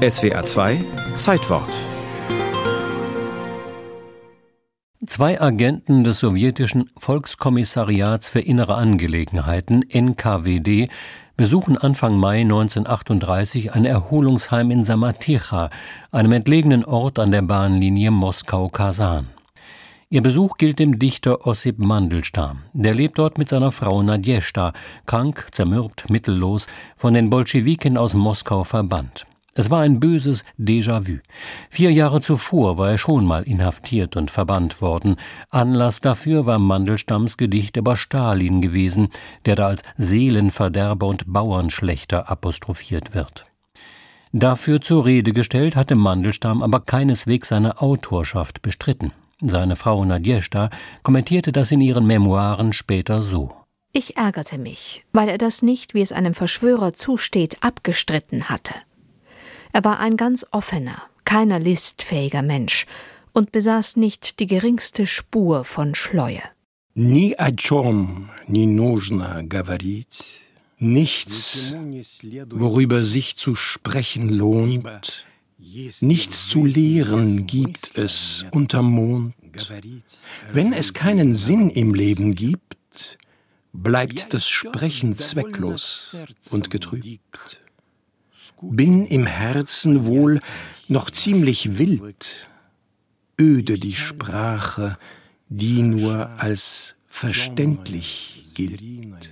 SWA 2 Zeitwort Zwei Agenten des sowjetischen Volkskommissariats für innere Angelegenheiten NKWD besuchen Anfang Mai 1938 ein Erholungsheim in Samaticha, einem entlegenen Ort an der Bahnlinie Moskau-Kasan. Ihr Besuch gilt dem Dichter Ossip Mandelstam. Der lebt dort mit seiner Frau Nadjeshta, krank, zermürbt, mittellos, von den Bolschewiken aus Moskau verbannt. Es war ein böses Déjà-vu. Vier Jahre zuvor war er schon mal inhaftiert und verbannt worden. Anlass dafür war Mandelstams Gedicht über Stalin gewesen, der da als Seelenverderber und Bauernschlechter apostrophiert wird. Dafür zur Rede gestellt hatte Mandelstam aber keineswegs seine Autorschaft bestritten. Seine Frau Nadjeshta kommentierte das in ihren Memoiren später so. Ich ärgerte mich, weil er das nicht, wie es einem Verschwörer zusteht, abgestritten hatte. Er war ein ganz offener, keiner listfähiger Mensch und besaß nicht die geringste Spur von Schleue. Ни о чем не нужно говорить, nichts, worüber sich zu sprechen lohnt, Nichts zu lehren gibt es unter Mond. Wenn es keinen Sinn im Leben gibt, bleibt das Sprechen zwecklos und getrübt. Bin im Herzen wohl noch ziemlich wild, öde die Sprache, die nur als verständlich gilt.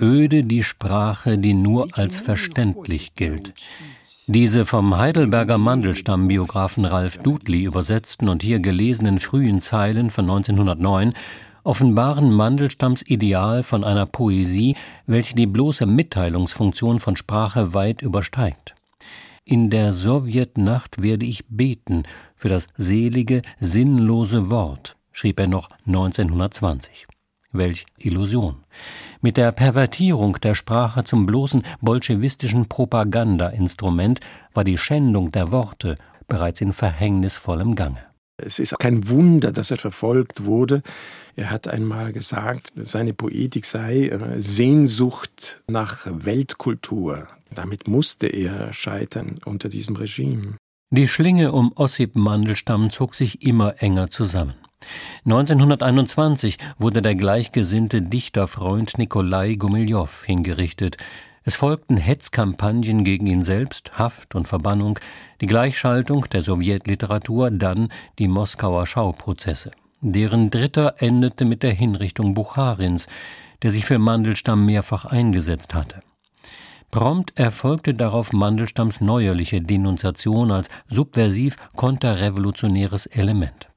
Öde die Sprache, die nur als verständlich gilt. Diese vom Heidelberger Mandelstammbiografen Ralf Dudley übersetzten und hier gelesenen frühen Zeilen von 1909 offenbaren Mandelstams Ideal von einer Poesie, welche die bloße Mitteilungsfunktion von Sprache weit übersteigt. In der Sowjetnacht werde ich beten für das selige, sinnlose Wort, schrieb er noch 1920. Welch Illusion. Mit der Pervertierung der Sprache zum bloßen bolschewistischen Propagandainstrument war die Schändung der Worte bereits in verhängnisvollem Gange. Es ist kein Wunder, dass er verfolgt wurde. Er hat einmal gesagt, seine Poetik sei äh, Sehnsucht nach Weltkultur. Damit musste er scheitern unter diesem Regime. Die Schlinge um Ossip Mandelstam zog sich immer enger zusammen. 1921 wurde der gleichgesinnte Dichterfreund Nikolai Gumiljow hingerichtet. Es folgten Hetzkampagnen gegen ihn selbst, Haft und Verbannung, die Gleichschaltung der Sowjetliteratur, dann die Moskauer Schauprozesse. Deren dritter endete mit der Hinrichtung Bucharins, der sich für Mandelstamm mehrfach eingesetzt hatte. Prompt erfolgte darauf Mandelstams neuerliche Denunziation als subversiv konterrevolutionäres Element.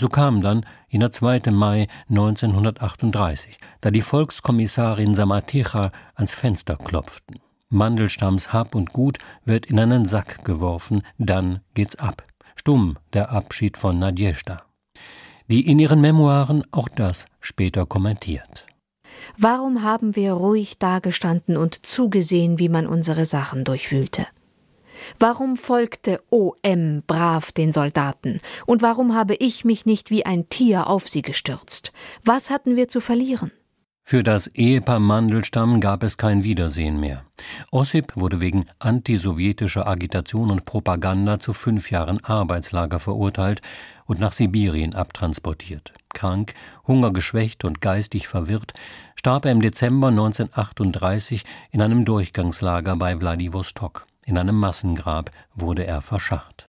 So kam dann jener 2. Mai 1938, da die Volkskommissarin Samaticha ans Fenster klopften. Mandelstamms Hab und Gut wird in einen Sack geworfen, dann geht's ab. Stumm der Abschied von Nadjeshta. Die in ihren Memoiren auch das später kommentiert. Warum haben wir ruhig dagestanden und zugesehen, wie man unsere Sachen durchwühlte? Warum folgte OM brav den Soldaten? Und warum habe ich mich nicht wie ein Tier auf sie gestürzt? Was hatten wir zu verlieren? Für das Ehepaar Mandelstamm gab es kein Wiedersehen mehr. Ossip wurde wegen antisowjetischer Agitation und Propaganda zu fünf Jahren Arbeitslager verurteilt und nach Sibirien abtransportiert. Krank, hungergeschwächt und geistig verwirrt, starb er im Dezember 1938 in einem Durchgangslager bei Wladiwostok. In einem Massengrab wurde er verscharrt